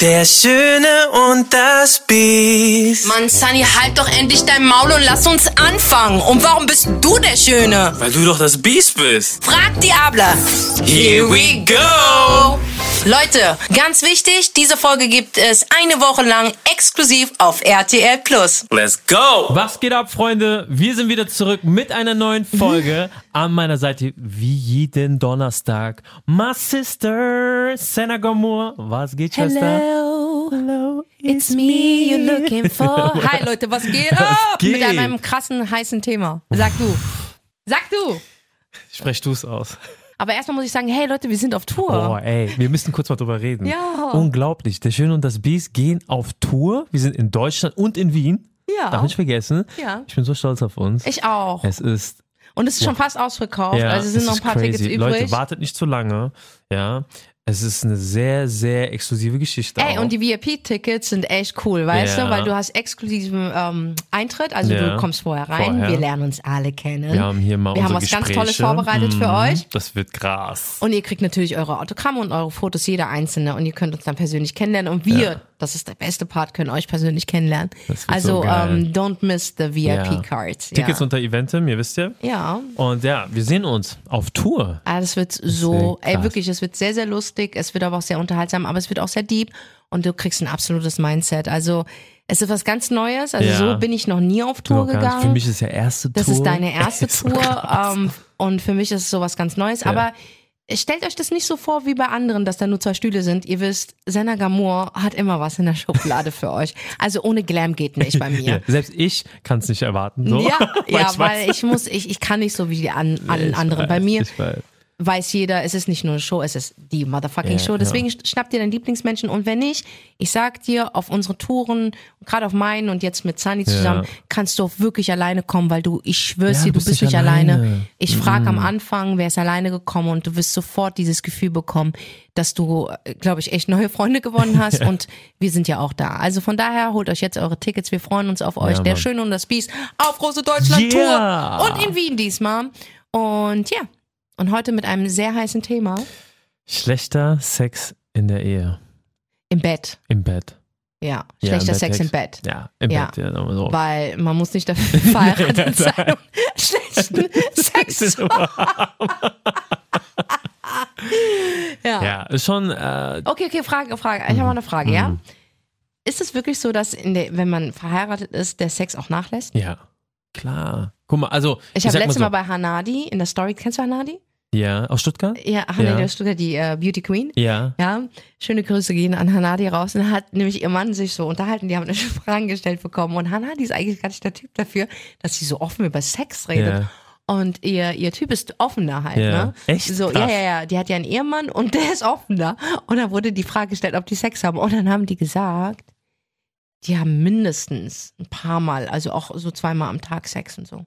Der Schöne und das Biest. Mann, Sunny, halt doch endlich dein Maul und lass uns anfangen. Und warum bist du der Schöne? Weil du doch das Biest bist. Frag Diabla. Here we go. Leute, ganz wichtig, diese Folge gibt es eine Woche lang exklusiv auf RTL Plus. Let's go. Was geht ab, Freunde? Wir sind wieder zurück mit einer neuen Folge. An meiner Seite, wie jeden Donnerstag, my sister, Senna Gomour. Was geht, Schwester? Hello. Hello. It's me you're looking for. Hi Leute, was geht ab? geht? Mit einem krassen, heißen Thema. Sag du. Sag du. Sprech du es aus. Aber erstmal muss ich sagen, hey Leute, wir sind auf Tour. Boah, ey, wir müssen kurz mal drüber reden. Ja. Unglaublich. Der Schöne und das Biest gehen auf Tour. Wir sind in Deutschland und in Wien. Ja. Darf nicht vergessen. Ja. Ich bin so stolz auf uns. Ich auch. es ist Und es ist schon fast ausverkauft. Ja, also es sind noch ein paar crazy. Tickets übrig. Leute, wartet nicht zu lange. Ja, es ist eine sehr, sehr exklusive Geschichte. Ey, auch. und die VIP-Tickets sind echt cool, weißt Ja. du? Weil du hast exklusiven ähm, Eintritt, also Ja. du kommst vorher rein, Vorher. wir lernen uns alle kennen. wir haben hier mal Wir haben was ganz Gespräche. Tolles vorbereitet für Mhm, euch. Das wird krass. Und ihr kriegt natürlich eure Autogramme und eure Fotos, jeder einzelne. Und ihr könnt uns dann persönlich kennenlernen. Und wir, Ja. Das ist der beste Part, können euch persönlich kennenlernen. Das Also so geil. ähm, don't miss the Ja. VIP-Cards. Tickets ja. unter Eventim, ihr wisst ja. ja. Und ja, wir sehen uns auf Tour. Ah, das wird so, krass. ey, wirklich, es wird sehr, sehr lustig. Es wird aber auch sehr unterhaltsam, aber es wird auch sehr deep und du kriegst ein absolutes Mindset. Also, es ist was ganz Neues. Also, Ja. so bin ich noch nie auf Tour gegangen. Für mich ist ja erste das Tour. ist deine erste so Tour krass. ähm, und für mich ist es so was ganz Neues. Aber stellt euch das nicht so vor wie bei anderen, dass da nur zwei Stühle sind. Ihr wisst, Senna Gamur hat immer was in der Schublade für euch. Also ohne Glam geht nicht bei Ja, mir. selbst ich kann es nicht erwarten. So. Ja, ja, ich weil ich muss, ich, ich kann nicht so wie die an, allen anderen. Bei mir weiß. jeder, es ist nicht nur eine Show, es ist die motherfucking Ja, Show. Deswegen schnappt dir deinen Lieblingsmenschen und wenn nicht, ich sag dir, auf unsere Touren, gerade auf meinen und jetzt mit Sunny zusammen, Ja. kannst du auch wirklich alleine kommen, weil du, ich schwör's Ja, dir, du bist bist nicht alleine. alleine. Ich frage am Anfang, wer ist alleine gekommen und du wirst sofort dieses Gefühl bekommen, dass du, glaube ich, echt neue Freunde gewonnen hast und wir sind ja auch da. Also von daher holt euch jetzt eure Tickets, wir freuen uns auf euch. Ja, Der. Schöne und das Biest auf Große Deutschland Tour Yeah. und in Wien diesmal. Und ja, und heute mit einem sehr heißen Thema. Schlechter Sex in der Ehe. Im Bett. Im Bett. Ja, Ja, schlechter im Sex Bett. im Bett. Ja, im Ja. Bett. Ja, so. Weil man muss nicht dafür verheiratet sein, um schlechten Sex zu haben. ja. Ja, ist schon. Äh, Okay, okay, Frage, Frage. Ich habe mal eine Frage, ja? Ist es wirklich so, dass in der, wenn man verheiratet ist, der Sex auch nachlässt? ja, klar. Guck mal, also. Ich habe sag letztes Mal so, bei Hanadi in der Story, kennst du Hanadi? Ja, aus Stuttgart? Ja, Hanadi Ja. aus Stuttgart, die äh, Beauty Queen. Ja. Ja, schöne Grüße gehen an Hanadi raus. Und hat nämlich ihr Mann sich so unterhalten, die haben eine Frage gestellt bekommen. Und Hanadi ist eigentlich gar nicht der Typ dafür, dass sie so offen über Sex redet. Ja. Und ihr, ihr Typ ist offener halt, Ja. ne? Echt? So, Krass. ja, ja, ja. Die hat ja einen Ehemann und der ist offener. Und dann wurde die Frage gestellt, ob die Sex haben. Und dann haben die gesagt, die haben mindestens ein paar Mal, also auch so zweimal am Tag Sex und so.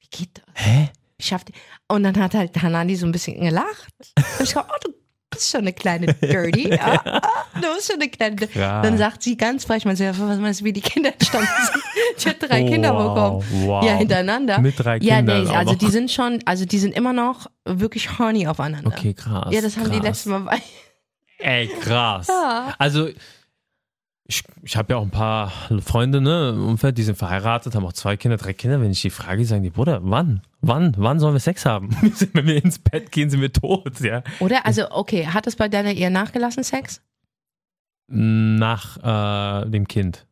Wie geht das? Hä? Schafft? Und dann hat halt Hanani so ein bisschen gelacht. Und ich glaube, oh, du bist schon eine kleine Dirty. Ja, ah, du bist schon eine kleine Dirty. Krass. Dann sagt sie ganz frech, man sagt, was meinst du, wie die Kinder entstanden sind? Die hat drei Oh, Kinder bekommen. wow. Ja, hintereinander. Mit drei ja, Kindern nee, auch also die sind schon, also die sind immer noch wirklich horny aufeinander. Okay, krass. Ja, das haben krass. die letztes Mal bei. Ey, krass. Ja. Also, ich, ich habe ja auch ein paar Freunde, ne, im Umfeld, die sind verheiratet, haben auch zwei Kinder, drei Kinder. Wenn ich die frage, die sagen die, Bruder, wann? Wann? Wann sollen wir Sex haben? Wenn wir ins Bett gehen, sind wir tot, ja. Oder? Also, okay, hat es bei deiner Ehe nachgelassen, Sex? Nach äh, dem Kind.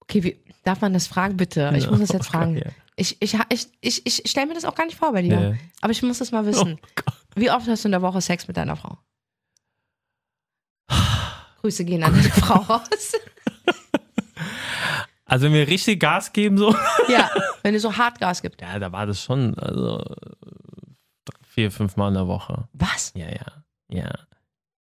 Okay, wie, darf man das fragen, bitte? Ich muss das jetzt fragen. Ja. Ich, ich, ich, ich, ich stelle mir das auch gar nicht vor bei dir. Ja. Aber ich muss das mal Oh wissen. Gott. Wie oft hast du in der Woche Sex mit deiner Frau? Grüße gehen an deine Frau raus. Also, wenn wir richtig Gas geben, so. Ja, wenn du so Hartgas gibt. Ja, da war das schon, also, vier, fünf Mal in der Woche. Was? Ja, ja, ja.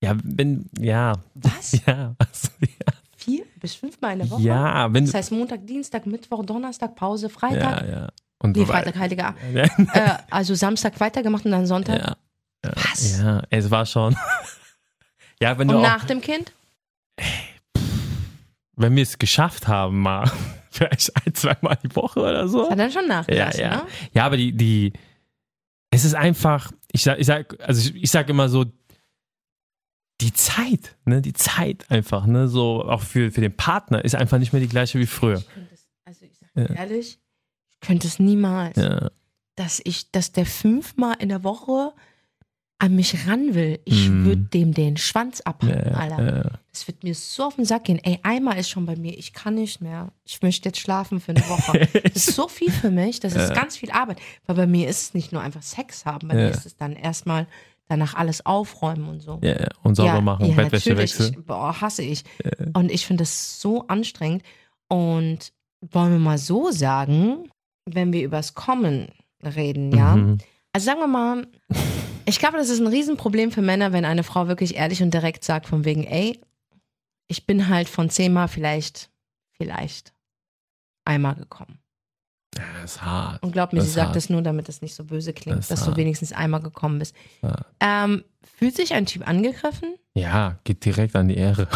Ja, wenn, ja, Was? ja, also, ja. Vier bis fünfmal in der Woche? Ja, wenn Das heißt Montag, Dienstag, Mittwoch, Donnerstag, Pause, Freitag. Ja, ja. Und Nee, Freitag, Heiliger Abend. Ja, Äh, also Samstag weitergemacht und dann Sonntag. ja. ja. Was? Ja, es war schon. ja, wenn du Und auch, nach dem Kind? Wenn wir es geschafft haben, mal vielleicht ein, zweimal die Woche oder so. Hat dann schon Ja, nachgelassen, ja. ne? Ja, aber die, die, es ist einfach, ich sag, ich sag, also ich, ich sag immer so, die Zeit, ne, die Zeit einfach, ne, so auch für, für den Partner ist einfach nicht mehr die gleiche wie früher. Ich es, also ich sage dir ehrlich, ich könnte es niemals, Ja, dass ich, dass der fünfmal in der Woche an mich ran will. Ich Mhm. würde dem den Schwanz abhacken, ja, Alter. ja. Das wird mir so auf den Sack gehen. Ey, einmal ist schon bei mir, ich kann nicht mehr. Ich möchte jetzt schlafen für eine Woche. Das ist so viel für mich, das ist ganz viel Arbeit. Weil bei mir ist es nicht nur einfach Sex haben, bei mir ist es dann erstmal danach alles aufräumen und so. ja. Und sauber machen, ja, Bettwäsche wechseln. Ich, boah, hasse ich. Und ich finde das so anstrengend. Und wollen wir mal so sagen, wenn wir übers Kommen reden, ja. Mhm. Also sagen wir mal, ich glaube, das ist ein Riesenproblem für Männer, wenn eine Frau wirklich ehrlich und direkt sagt, von wegen, ey, ich bin halt von zehnmal vielleicht, vielleicht einmal gekommen. Ja, das ist hart. Und glaub mir, Das sie sagt hart. das nur, damit es nicht so böse klingt, Das dass du hart. wenigstens einmal gekommen bist. Ähm, fühlt sich ein Typ angegriffen? Ja, geht direkt an die Ehre.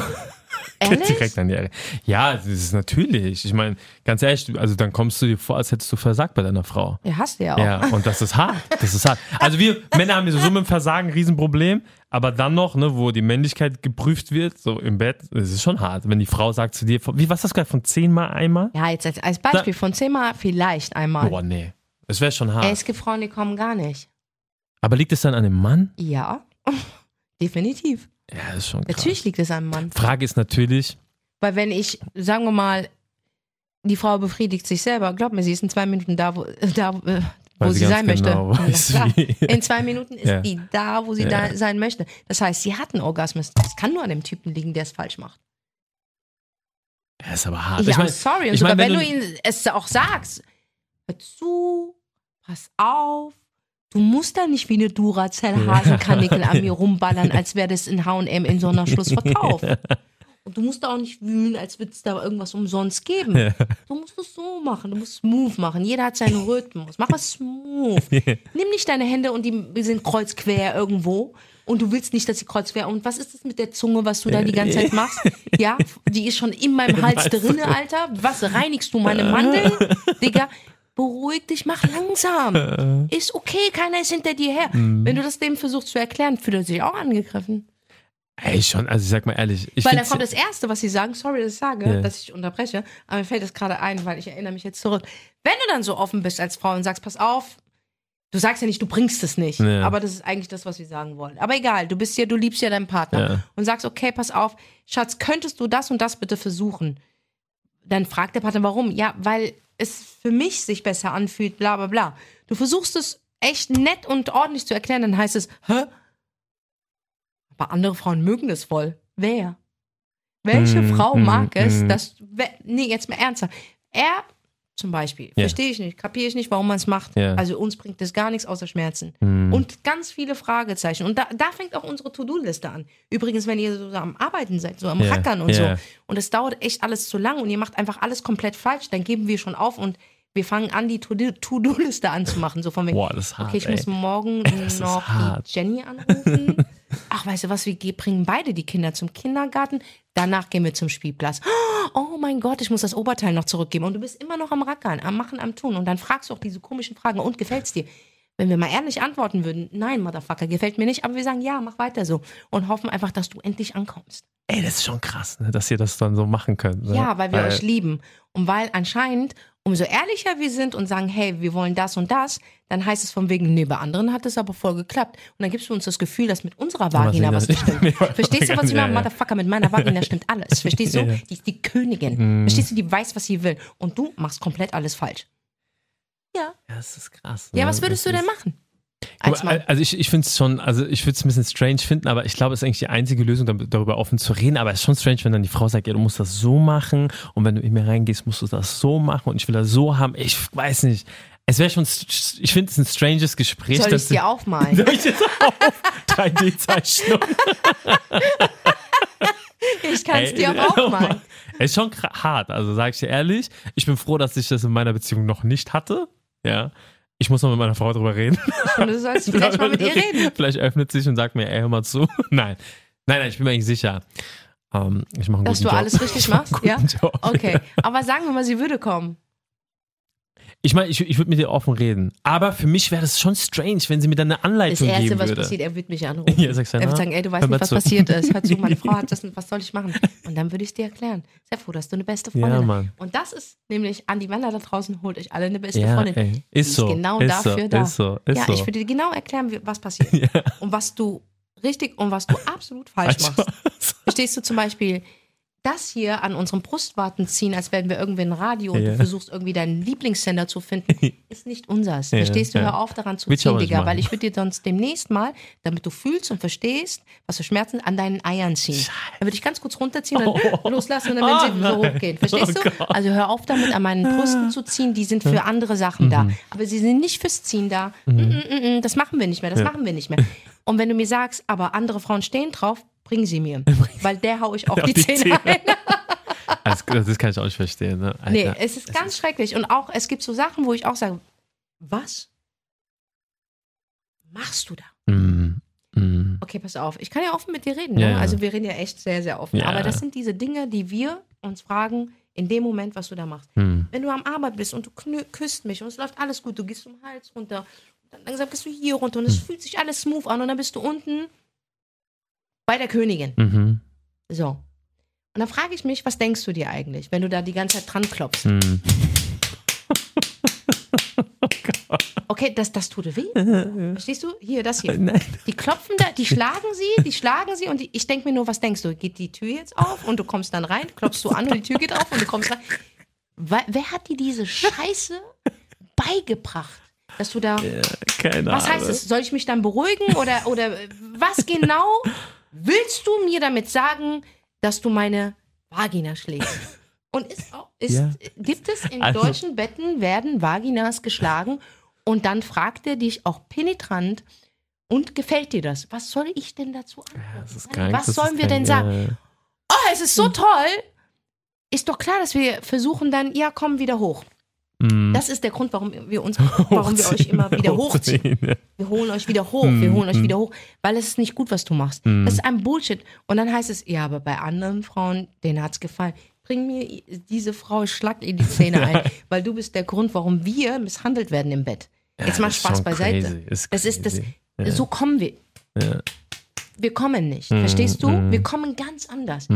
Ehrlich? direkt an die Ehre. Ja, das ist natürlich. Ich meine, ganz ehrlich, also dann kommst du dir vor, als hättest du versagt bei deiner Frau. Ja, hast du ja auch. Ja, und das ist hart. Das ist hart. Also wir Männer haben ja so mit dem Versagen ein Riesenproblem, aber dann noch, ne, wo die Männlichkeit geprüft wird, so im Bett, das ist schon hart. Wenn die Frau sagt zu dir, wie was hast du gesagt, von zehnmal einmal? Ja, jetzt als, als Beispiel von zehnmal vielleicht einmal. Boah, nee. Das wäre schon hart. Es gibt Frauen, die kommen gar nicht. aber liegt es dann an dem Mann? Ja, definitiv. Ja, ist schon krass. Natürlich liegt es am Mann. Frage ist natürlich, Weil wenn ich, sagen wir mal, die Frau befriedigt sich selber, glaub mir, sie ist in zwei Minuten da, wo, da, äh, wo sie, sie sein möchte. genau klar. wie. In zwei Minuten ist Ja. die da, wo sie Ja. da sein möchte. Das heißt, sie hat einen Orgasmus. Das kann nur an dem Typen liegen, der es falsch macht. ja, ist aber hart. ja, ich mein, sorry. Und sogar mein, wenn, wenn du ihm es auch sagst, hör zu, pass auf. Du musst da nicht wie eine Duracell-Hasenkanickel an mir rumballern, als wäre das in H&M in so einer Schlussverkauf. Und du musst da auch nicht wühlen, als würde es da irgendwas umsonst geben. Du musst es so machen, du musst smooth machen. Jeder hat seinen Rhythmus. Mach was smooth. Nimm nicht deine Hände und die sind kreuzquer irgendwo. Und du willst nicht, dass sie kreuzquer. Und was ist das mit der Zunge, was du da die ganze Zeit machst? Ja, die ist schon in meinem Hals Hals drinne, Alter. Was reinigst du meine Mandeln? Digga, beruhig dich, mach langsam. Ist okay, keiner ist hinter dir her. Wenn du das dem versuchst zu erklären, fühlt er sich auch angegriffen. ey, schon, also ich sag mal ehrlich, ich Weil dann find's- kommt das Erste, was sie sagen, sorry, dass ich sage, Ja. dass ich unterbreche, aber mir fällt das gerade ein, weil ich erinnere mich jetzt zurück. Wenn du dann so offen bist als Frau und sagst, pass auf, du sagst ja nicht, du bringst es nicht, Ja. aber das ist eigentlich das, was sie sagen wollen. Aber egal, du bist ja, du liebst ja deinen Partner Ja. und sagst, okay, pass auf, Schatz, könntest du das und das bitte versuchen? Dann fragt der Partner, warum? Ja, weil es für mich sich besser anfühlt, bla bla bla. Du versuchst es echt nett und ordentlich zu erklären, dann heißt es, hä? Aber andere Frauen mögen das voll. Wer? Welche Mm, Frau mm, mag es, mm. dass. we- Nee, jetzt mal ernsthaft. Er zum Beispiel, Ja. verstehe ich nicht, kapiere ich nicht, warum man es macht. Ja. Also uns bringt das gar nichts außer Schmerzen. Hm. Und ganz viele Fragezeichen. Und da, da fängt auch unsere To-Do-Liste an. Übrigens, wenn ihr so am Arbeiten seid, so am Ja, Rackern und so, und es dauert echt alles zu lang und ihr macht einfach alles komplett falsch, dann geben wir schon auf und wir fangen an, die To-Do- To-Do-Liste anzumachen. So von wegen, Boah, das ist hart, okay, ich ey. muss morgen Das noch die Jenny anrufen. Ach, weißt du was, wir ge- bringen beide die Kinder zum Kindergarten, danach gehen wir zum Spielplatz. Oh mein Gott, ich muss das Oberteil noch zurückgeben. Und du bist immer noch am Rackern, am Machen, am Tun. Und dann fragst du auch diese komischen Fragen. Und gefällt's dir? Wenn wir mal ehrlich antworten würden, nein, Motherfucker, gefällt mir nicht, aber wir sagen, ja, mach weiter so. Und hoffen einfach, dass du endlich ankommst. Ey, das ist schon krass, ne, dass ihr das dann so machen könnt. Ne? Ja, weil wir euch lieben. Und weil anscheinend, umso ehrlicher wir sind und sagen, hey, wir wollen das und das, dann heißt es von wegen, nee, bei anderen hat es aber voll geklappt. Und dann gibst du uns das Gefühl, dass mit unserer Vagina was nicht stimmt. Verstehst du, was ich ja, meine? ja. Motherfucker, mit meiner Vagina stimmt alles. Verstehst du? Ja. Die ist die Königin. Verstehst du, die weiß, was sie will. Und du machst komplett alles falsch. Ja. Ja, das ist krass. Ja, ne? was würdest Das du denn machen? Als mal. Also ich, ich finde es schon, also ich würde es ein bisschen strange finden, aber ich glaube, es ist eigentlich die einzige Lösung, da- darüber offen zu reden. Aber es ist schon strange, wenn dann die Frau sagt, ja, du musst das so machen und wenn du in mir reingehst, musst du das so machen und ich will das so haben. Ich weiß nicht. Es wäre schon, ich finde es ein stranges Gespräch. Soll ich dir aufmalen? Soll ich das auf 3D-Zeichnung? Ich kann es dir auch aufmalen. Es ist schon hart, also sage ich dir ehrlich. Ich bin froh, dass ich das in meiner Beziehung noch nicht hatte. Ja. Ich muss noch mit meiner Frau drüber reden. Und du sollst vielleicht mal mit ihr reden. Vielleicht öffnet sich und sagt mir, ey, hör mal zu. Nein. Nein, nein, ich bin mir eigentlich sicher. Ähm, ich mache einen Dass guten du Job. alles richtig machst, ja? Job. Okay. Aber sagen wir mal, sie würde kommen. Ich meine, ich, ich würde mit dir offen reden. Aber für mich wäre das schon strange, wenn sie mir dann eine Das Anleitung Erste, geben was würde. passiert, er wird mich anrufen. Ja, sagst du, er wird na, sagen, ey, du weißt nicht, was zu. passiert ist. Hör zu, meine Frau hat das, was soll ich machen? Und dann würde ich dir erklären. Sehr froh, dass du eine beste Freundin Ja, hast. Und das ist nämlich an die Männer da draußen, holt euch alle eine beste Ja, Freundin. ey, ist so. genau ist dafür so, da. Ist so, ist ja, so. ich würde dir genau erklären, was passiert. Und was du richtig und was du absolut falsch Also, machst. Verstehst du zum Beispiel das hier an unseren Brustwarten ziehen, als wären wir irgendwie ein Radio und Ja. du versuchst irgendwie deinen Lieblingssender zu finden, ist nicht unsers. Ja, Verstehst du? ja. Hör auf daran zu ziehen, Digga, weil ich würde dir sonst demnächst mal, damit du fühlst und verstehst, was für Schmerzen an deinen Eiern ziehen. Dann würde ich ganz kurz runterziehen und dann loslassen und dann werden sie Oh, so nein. hochgehen. Verstehst Oh du? Gott. Also hör auf damit an meinen Brüsten zu ziehen, die sind für andere Sachen da. Mhm. Aber sie sind nicht fürs Ziehen da. Mm, mm, das machen wir nicht mehr, das machen wir nicht mehr. Und wenn du mir sagst, aber andere Frauen stehen drauf, bring sie mir. Weil der hau ich auf Auf die, die Zähne Zähne. ein. das, das kann ich auch nicht verstehen. Ne? Alter. Nee, es ist ganz schrecklich. Und auch, es gibt so Sachen, wo ich auch sage, was machst du da? Mm, mm. Okay, pass auf. Ich kann ja offen mit dir reden. Ja, ne? Also wir reden ja echt sehr, sehr offen. Ja. Aber das sind diese Dinge, die wir uns fragen, in dem Moment, was du da machst. Mm. Wenn du am Arbeit bist und du küsst mich und es läuft alles gut, du gehst zum Hals runter, dann langsam gehst du hier runter und es Hm. fühlt sich alles smooth an und dann bist du unten bei der Königin. Mhm. So. Und dann frage ich mich, was denkst du dir eigentlich, wenn du da die ganze Zeit dran klopfst? Mm. Okay, das, das tut weh. Verstehst du? Hier, das hier. Nein. Die klopfen da, die schlagen sie, die schlagen sie und die, ich denke mir nur, was denkst du? Geht die Tür jetzt auf und du kommst dann rein, klopfst du an und die Tür geht auf und du kommst rein. Wer, wer hat dir diese Scheiße beigebracht? Dass du da. Keine Was Ahnung. heißt es? Soll ich mich dann beruhigen oder, oder was genau willst du mir damit sagen, dass du meine Vagina schlägst? Und ist auch, ist, Ja. gibt es in Also- deutschen Betten werden Vaginas geschlagen und dann fragt er dich auch penetrant und gefällt dir das? Was soll ich denn dazu antworten? Krank, Was sollen wir denn sagen? ja. Oh, es ist so toll. Ist doch klar, dass wir versuchen dann, ja, komm wieder hoch. Das ist der Grund, warum wir uns, warum wir euch immer wieder hochziehen. ja. Wir holen euch wieder hoch, wir holen euch wieder hoch, weil es ist nicht gut, was du machst. Das ist ein Bullshit. Und dann heißt es, ja, aber bei anderen Frauen, denen hat's gefallen. Bring mir diese Frau Schlag in die Zähne ein, weil du bist der Grund, warum wir misshandelt werden im Bett. Jetzt mal Spaß beiseite. crazy, ist das ist das, so kommen wir. Ja. Wir kommen nicht, Mhm, verstehst du? Wir kommen ganz anders.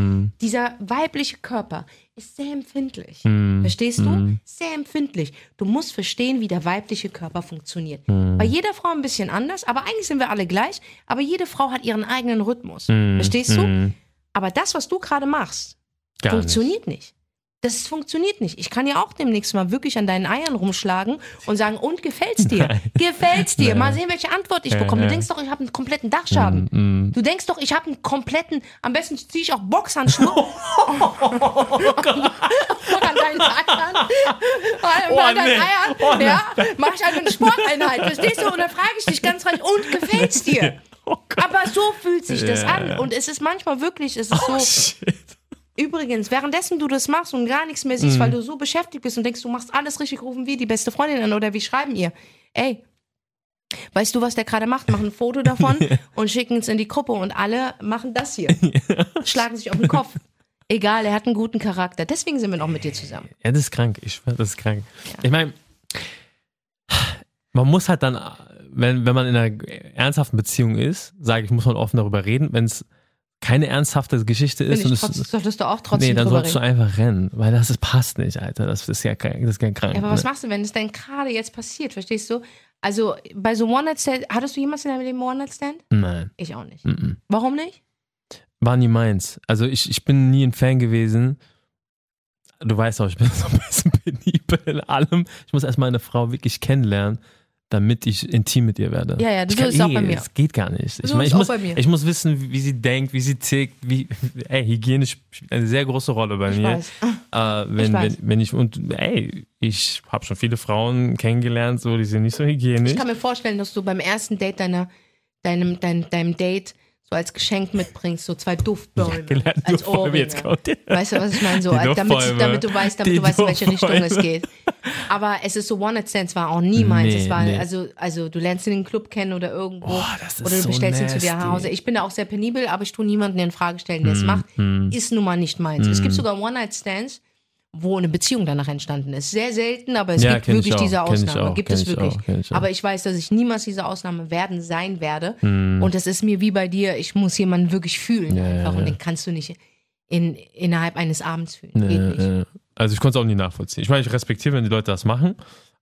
Dieser weibliche Körper ist sehr empfindlich. Mhm. Verstehst du? Sehr empfindlich. Du musst verstehen, wie der weibliche Körper funktioniert. Mhm. Bei jeder Frau ein bisschen anders, aber eigentlich sind wir alle gleich. Aber jede Frau hat ihren eigenen Rhythmus. Mhm. Verstehst du? Mhm. Aber das, was du gerade machst, Gar funktioniert nicht. Das funktioniert nicht. Ich kann ja auch demnächst mal wirklich an deinen Eiern rumschlagen und sagen, und gefällt's dir? Nein. Gefällt's dir? Nein. Mal sehen, welche Antwort ich Ja, bekomme. Du ja. denkst doch, ich habe einen kompletten Dachschaden. Mm, mm. Du denkst doch, ich habe einen kompletten, am besten ziehe ich auch Boxhandschuhe. an deinen Eiern. An Oh, deinen nee. Eiern. Oh, ja, mach ich eine Sporteinheit. Verstehst du? Und dann frage ich dich ganz rein, und gefällt's dir? Oh. Aber so fühlt sich das an. Und es ist manchmal wirklich, es ist Oh, so. shit. Übrigens, währenddessen du das machst und gar nichts mehr Mhm. siehst, weil du so beschäftigt bist und denkst, du machst alles richtig, rufen wir die beste Freundin an oder wie schreiben ihr? Ey, weißt du, was der gerade macht? Machen ein Foto davon und schicken es in die Gruppe und alle machen das hier. Schlagen sich auf den Kopf. Egal, er hat einen guten Charakter. Deswegen sind wir noch mit dir zusammen. Ja, das ist krank. Ich schwör, das ist krank. Ich meine, man muss halt dann, wenn, wenn man in einer ernsthaften Beziehung ist, sage ich, muss man offen darüber reden. Wenn es keine ernsthafte Geschichte ist Finde und ich, es, trotz, solltest du auch trotzdem nee, dann drüber sollst du reden. einfach rennen, weil das ist, passt nicht, Alter. Das ist ja. Das ist ja krank. Ja, aber was ne? machst du, wenn es denn gerade jetzt passiert? Verstehst du? Also bei so One-Night-Stand, hattest du jemals in deinem Leben One-Night-Stand? Nein. Ich auch nicht. Mm-mm. Warum nicht? War nie meins. Also ich, ich bin nie ein Fan gewesen. Du weißt auch, ich bin so ein bisschen penibel in allem. Ich muss erstmal eine Frau wirklich kennenlernen, damit ich intim mit ihr werde. Ja, ja, so ist es auch bei mir. Das geht gar nicht. Ich, So meine, ist ich, auch muss, bei mir. ich muss wissen, wie, sie denkt, wie sie tickt, wie, ey, Hygiene spielt eine sehr große Rolle bei Ich mir. weiß. Äh, wenn, Ich weiß. wenn, wenn ich, und ey, ich habe schon viele Frauen kennengelernt, so, die sind nicht so hygienisch. Ich kann mir vorstellen, dass du beim ersten Date deiner, deinem, deinem, deinem Date so als Geschenk mitbringst, so zwei Duftbäume gelernt, als Duftbäume, Ohrringe. jetzt kommt Weißt du, was ich meine? So, damit, damit du weißt, damit Die du weißt, in welche Richtung es geht. Aber es ist so One Night Stands war auch nie meins. Nee, es war nee. also, also du lernst ihn den Club kennen oder irgendwo ist oder du so bestellst ihn zu dir nasty. nach Hause. Ich bin da auch sehr penibel, aber ich tue niemanden in Frage stellen, der es Hm, macht. Ist nun mal nicht meins. Es gibt sogar One Night Stands, wo eine Beziehung danach entstanden ist. Sehr selten, aber es Ja, gibt wirklich auch, diese Ausnahme. auch, gibt es ich wirklich. auch, ich aber ich weiß, dass ich niemals diese Ausnahme werden sein werde. Hm. Und das ist mir wie bei dir, ich muss jemanden wirklich fühlen Ja, einfach. ja, Und den kannst du nicht in, innerhalb eines Abends fühlen. Geht nicht. also ich konnte es auch nie nachvollziehen. Ich meine, ich respektiere, wenn die Leute das machen,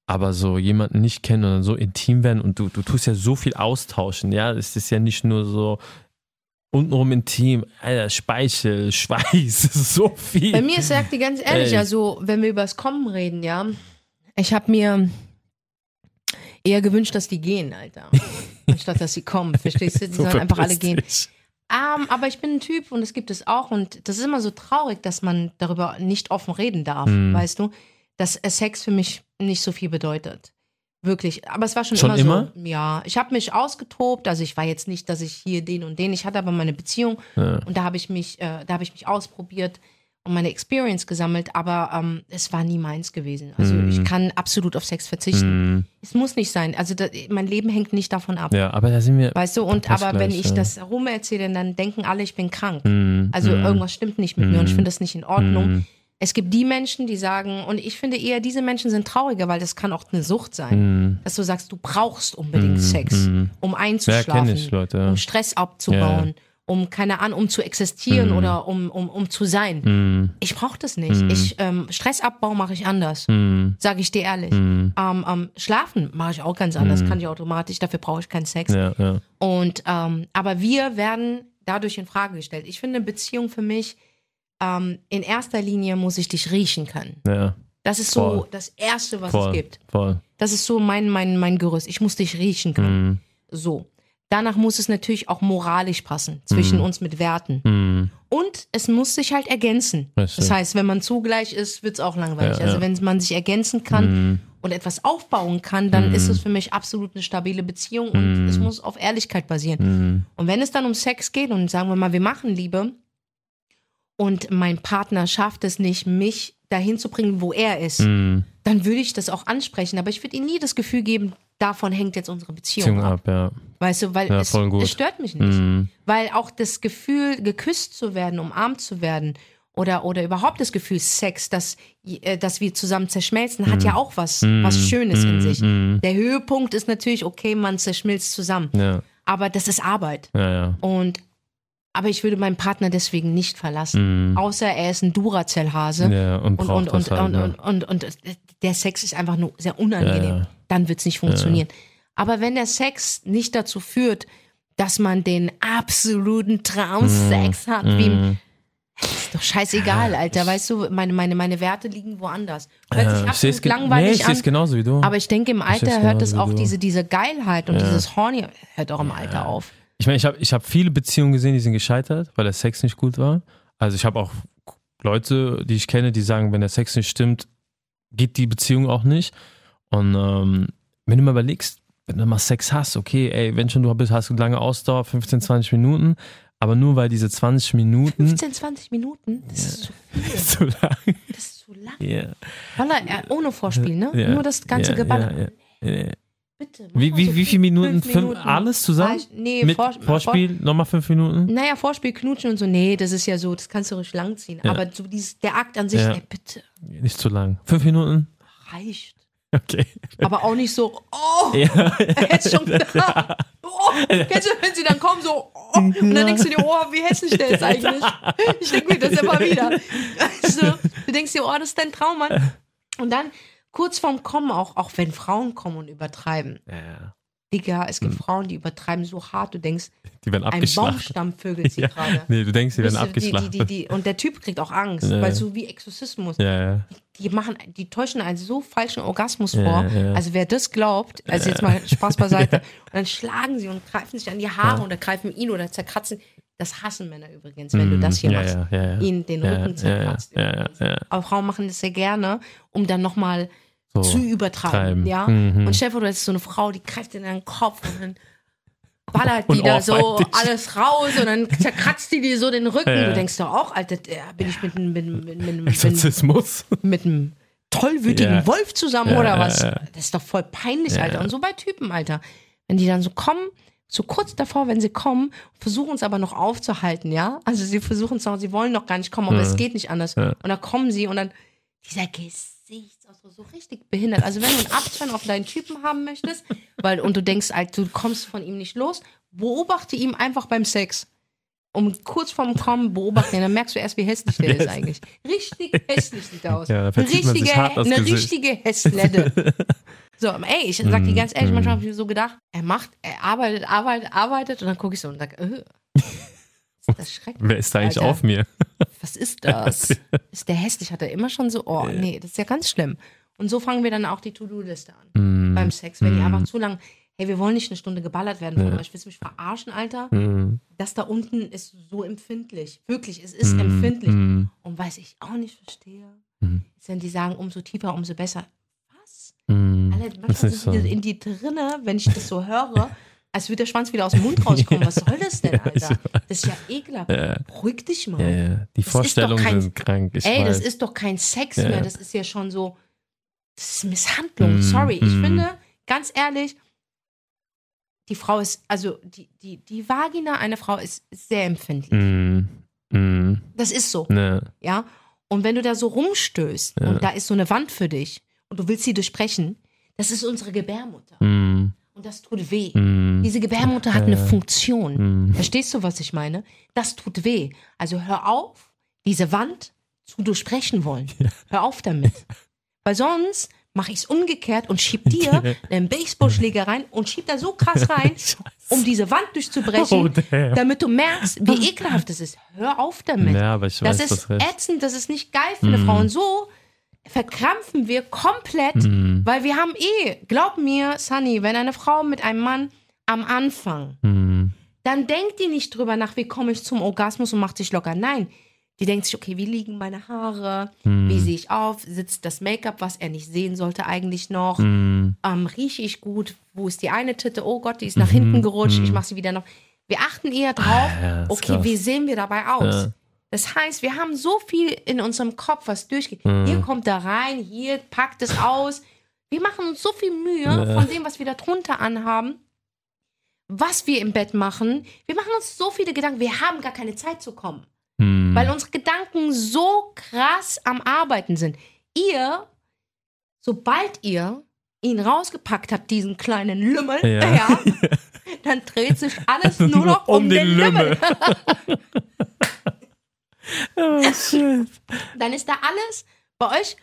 aber so jemanden nicht kennen und dann so intim werden und du, du tust ja so viel austauschen, ja, es ist ja nicht nur so untenrum intim, Alter, Speichel, Schweiß, so viel. Bei mir sagt die ganz ehrlich, Ey. also wenn wir über das Kommen reden, ja, ich habe mir eher gewünscht, dass die gehen, Alter. Anstatt dass sie kommen. Verstehst du? Die So sollen einfach alle gehen. dich. Ähm, aber ich bin ein Typ und es gibt es auch und das ist immer so traurig, dass man darüber nicht offen reden darf, Mhm. weißt du? Dass Sex für mich nicht so viel bedeutet. Wirklich. Aber es war schon, Schon immer, immer? so. Ja. Ich habe mich ausgetobt, also ich war jetzt nicht, dass ich hier den und den, ich hatte aber meine Beziehung Ja. und da habe ich mich, äh, da habe ich mich ausprobiert und meine Experience gesammelt, aber ähm, es war nie meins gewesen. Also Mhm. ich kann absolut auf Sex verzichten. Mm, Es muss nicht sein. Also da, mein Leben hängt nicht davon ab. ja, aber da sind wir. Weißt du, und aber wenn gleich, ich ja. das rum erzähle, dann denken alle, ich bin krank. Mm, Also mm, irgendwas stimmt nicht mit mir und ich Mhm. finde das nicht in Ordnung. Es gibt die Menschen, die sagen, und ich finde eher, diese Menschen sind trauriger, weil das kann auch eine Sucht sein. mm, Dass du sagst, du brauchst unbedingt mm, Sex, mm. um Ja, einzuschlafen, kenne ich, Leute. Ja. um Stress abzubauen, um, keine Ahnung, um zu existieren Mhm. oder um, um, um zu sein. Mm, Ich brauche das nicht. Mhm. Ich, ähm, Stressabbau mache ich anders, mm, sage ich dir ehrlich. Ähm, ähm, schlafen mache ich auch ganz anders, Mhm. kann ich automatisch, dafür brauche ich keinen Sex. Ja, ja. Und ähm, aber wir werden dadurch in Frage gestellt. Ich finde Beziehung für mich ähm, in erster Linie muss ich dich riechen können. ja. Das ist so Voll. das erste, was Voll. es gibt. Voll. Das ist so mein mein mein Gerüst. Ich muss dich riechen können. Mm, So. Danach muss es natürlich auch moralisch passen zwischen Mhm. uns mit Werten. mm, Und es muss sich halt ergänzen. Richtig. Das heißt, wenn man zugleich ist, wird es auch langweilig. Ja, also ja. wenn man sich ergänzen kann mm, und etwas aufbauen kann, dann Mhm. ist es für mich absolut eine stabile Beziehung und Mhm. es muss auf Ehrlichkeit basieren. Und wenn es dann um Sex geht und sagen wir mal, wir machen Liebe und mein Partner schafft es nicht, mich dahin zu bringen, wo er ist, mm. dann würde ich das auch ansprechen. Aber ich würde ihm nie das Gefühl geben, davon hängt jetzt unsere Beziehung, Beziehung ab. ab, ja. Weißt du, weil Ja, es, es stört mich nicht. Mm, Weil auch das Gefühl, geküsst zu werden, umarmt zu werden oder, oder überhaupt das Gefühl Sex, dass, äh, dass wir zusammen zerschmelzen, hat ja auch was, was Schönes in mm, sich. mm. Der Höhepunkt ist natürlich, okay, man zerschmilzt zusammen. Ja, Aber das ist Arbeit. Und aber ich würde meinen Partner deswegen nicht verlassen. Mm. Außer er ist ein Duracell-Hase. Ja, und Und, braucht und, das und, halt, und, ne? und, und, und der Sex ist einfach nur sehr unangenehm. Ja, ja. Dann wird es nicht funktionieren. Aber wenn der Sex nicht dazu führt, dass man den absoluten Traumsex hat, wie Mm. ist doch scheißegal, Alter. Weißt du, meine, meine, meine Werte liegen woanders. Hört sich Ja, ich seh's absolut langweilig nee, ich an. genauso wie du. Aber ich denke, im Alter hört es auch diese, diese Geilheit und dieses Horny hört auch im Alter auf. Ich meine, ich habe ich hab viele Beziehungen gesehen, die sind gescheitert, weil der Sex nicht gut war. Also ich habe auch Leute, die ich kenne, die sagen, wenn der Sex nicht stimmt, geht die Beziehung auch nicht. Und ähm, wenn du mal überlegst, wenn du mal Sex hast, okay, ey, wenn schon du bist, hast du lange Ausdauer, 15, 20 Minuten, aber nur weil diese 20 Minuten 15, 20 Minuten? Das ist zu viel. zu lang. Das ist zu lang. Ja, Voller, ohne Vorspiel, ne? ja, Nur das ganze ja, Geballer. Ja. Bitte. Wie, wie, so wie viele Minuten? fünf Fünf, Minuten. alles zusammen? Reicht- Nee, Mit Vor- Vorspiel, nochmal fünf Minuten? Vor, naja, Vorspiel, Knutschen und so, nee, das ist ja so, das kannst du ruhig lang ziehen. Ja. Aber so dieses, der Akt an sich, Ja. ey, bitte, Nicht zu lang. Fünf Minuten? reicht. Okay. Aber auch nicht so, oh, Ja, er ist schon da. Oh, kennst du, wenn sie dann kommen, so, oh, und dann denkst du dir, oh, wie hässlich der ist eigentlich. Ich denke mir das immer wieder. Also, du denkst dir, oh, das ist dein Traum, Mann. Und dann kurz vorm Kommen auch, auch wenn Frauen kommen und übertreiben. ja. Digga, es Hm. gibt Frauen, die übertreiben so hart, du denkst, Die werden ein abgeschlachtet. Baumstamm vögelt sie Ja. gerade. Nee, du denkst, die werden du, die, die, abgeschlachtet. die, und der Typ kriegt auch Angst, Ja. weil so wie Exorzismus. ja, ja. Die machen, die täuschen einen so falschen Orgasmus vor. Also wer das glaubt, also jetzt mal Spaß beiseite, und dann schlagen sie und greifen sich an die Haare oder greifen ihn oder zerkratzen. Das hassen Männer übrigens, wenn du das hier machst. Ihnen den Rücken ja, zerkratzt. ja, ja, übrigens. ja. Aber Frauen machen das sehr gerne, um dann nochmal So, zu übertreiben. treiben. Ja? Mhm. Und vor, du hättest so eine Frau, die greift in deinen Kopf und dann ballert die da so alles raus und dann zerkratzt die dir so den Rücken. Ja. Du denkst doch auch, Alter, ja, bin ich mit einem mit, mit, mit, Exorzismus. mit einem tollwütigen Ja. Wolf zusammen oder was? Das ist doch voll peinlich, Alter. Und so bei Typen, Alter. Wenn die dann so kommen, so kurz davor, wenn sie kommen, versuchen es aber noch aufzuhalten, ja? Also sie versuchen es noch, sie wollen noch gar nicht kommen, aber es geht nicht anders. Und dann kommen sie und dann dieser Gesichtsausdruck so richtig behindert. Also wenn du einen Abstand auf deinen Typen haben möchtest, weil und du denkst, halt, du kommst von ihm nicht los, beobachte ihn einfach beim Sex. Um kurz vorm Kommen beobachten, dann merkst du erst, wie hässlich der ist eigentlich. Richtig hässlich sieht er aus. Ja, da richtige, eine Gesicht. richtige Hässlette. So, ey, ich sag dir ganz ehrlich, Mm, manchmal habe ich mir so gedacht, er macht, er arbeitet, arbeitet, arbeitet und dann gucke ich so und sage, äh, ist das schrecklich. Wer ist da eigentlich Alter. auf mir? Was ist das? Ist der hässlich? Hat er immer schon so, oh nee, das ist ja ganz schlimm. Und so fangen wir dann auch die To-Do-Liste an Mm, beim Sex. Wenn die Mm. einfach zu lang, hey, wir wollen nicht eine Stunde geballert werden von Ja. euch. Willst du mich verarschen, Alter? mm, Das da unten ist so empfindlich. Wirklich, es ist mm, empfindlich. mm, Und was ich auch nicht verstehe, ist, wenn die sagen, umso tiefer, umso besser. Was? mm. Alter, manchmal sind die so. in die drinne, wenn ich das so höre, als würde der Schwanz wieder aus dem Mund rauskommen. Was soll das denn, Alter? Das ist ja ekelhaft. Ja, Beruhig dich mal. ja, ja. Die Vorstellungen kein- sind krank. Ich Ey, weiß. das ist doch kein Sex Ja. mehr. Das ist ja schon so. Das ist Misshandlung. Mm, Sorry. Ich mm. finde, ganz ehrlich, die Frau ist, also die, die, die Vagina einer Frau ist sehr empfindlich. Mm, Das ist so, ne, ja. Und wenn du da so rumstößt und da ist so eine Wand für dich und du willst sie durchbrechen, das ist unsere Gebärmutter. Mm, Und das tut weh. mm, Diese Gebärmutter hat eine Funktion. mm. Verstehst du, was ich meine? Das tut weh. Also hör auf, diese Wand zu durchbrechen wollen. Hör auf damit. Weil sonst mache ich es umgekehrt und schieb dir einen Baseballschläger rein und schieb da so krass rein, um diese Wand durchzubrechen, Oh, damit du merkst, wie ekelhaft es ist. Hör auf damit. Ja, das weiß, ist ätzend, das ist nicht geil für eine Frau. Und so verkrampfen wir komplett, Mm, weil wir haben eh, glaub mir, Sunny, wenn eine Frau mit einem Mann am Anfang mm, dann denkt die nicht drüber nach, wie komme ich zum Orgasmus und macht sich locker. Nein, die denkt sich, okay, wie liegen meine Haare? mm, Wie sehe ich auf? Sitzt das Make-up, was er nicht sehen sollte, eigentlich noch? mm, Ähm, rieche ich gut? Wo ist die eine Titte? Oh Gott, die ist nach hinten gerutscht. Ich mache sie wieder noch. Wir achten eher drauf, Mhm, ja, okay, krass. wie sehen wir dabei aus? Ja. Das heißt, wir haben so viel in unserem Kopf, was durchgeht. Mhm. Hier kommt da rein, hier packt es aus. Wir machen uns so viel Mühe Ja. von dem, was wir da drunter anhaben, was wir im Bett machen. Wir machen uns so viele Gedanken. Wir haben gar keine Zeit zu kommen, mm. weil unsere Gedanken so krass am Arbeiten sind. Ihr, sobald ihr ihn rausgepackt habt, diesen kleinen Lümmel, Ja. ja, dann dreht sich alles nur noch um, den, Lümmel. Oh, shit. dann ist da alles bei euch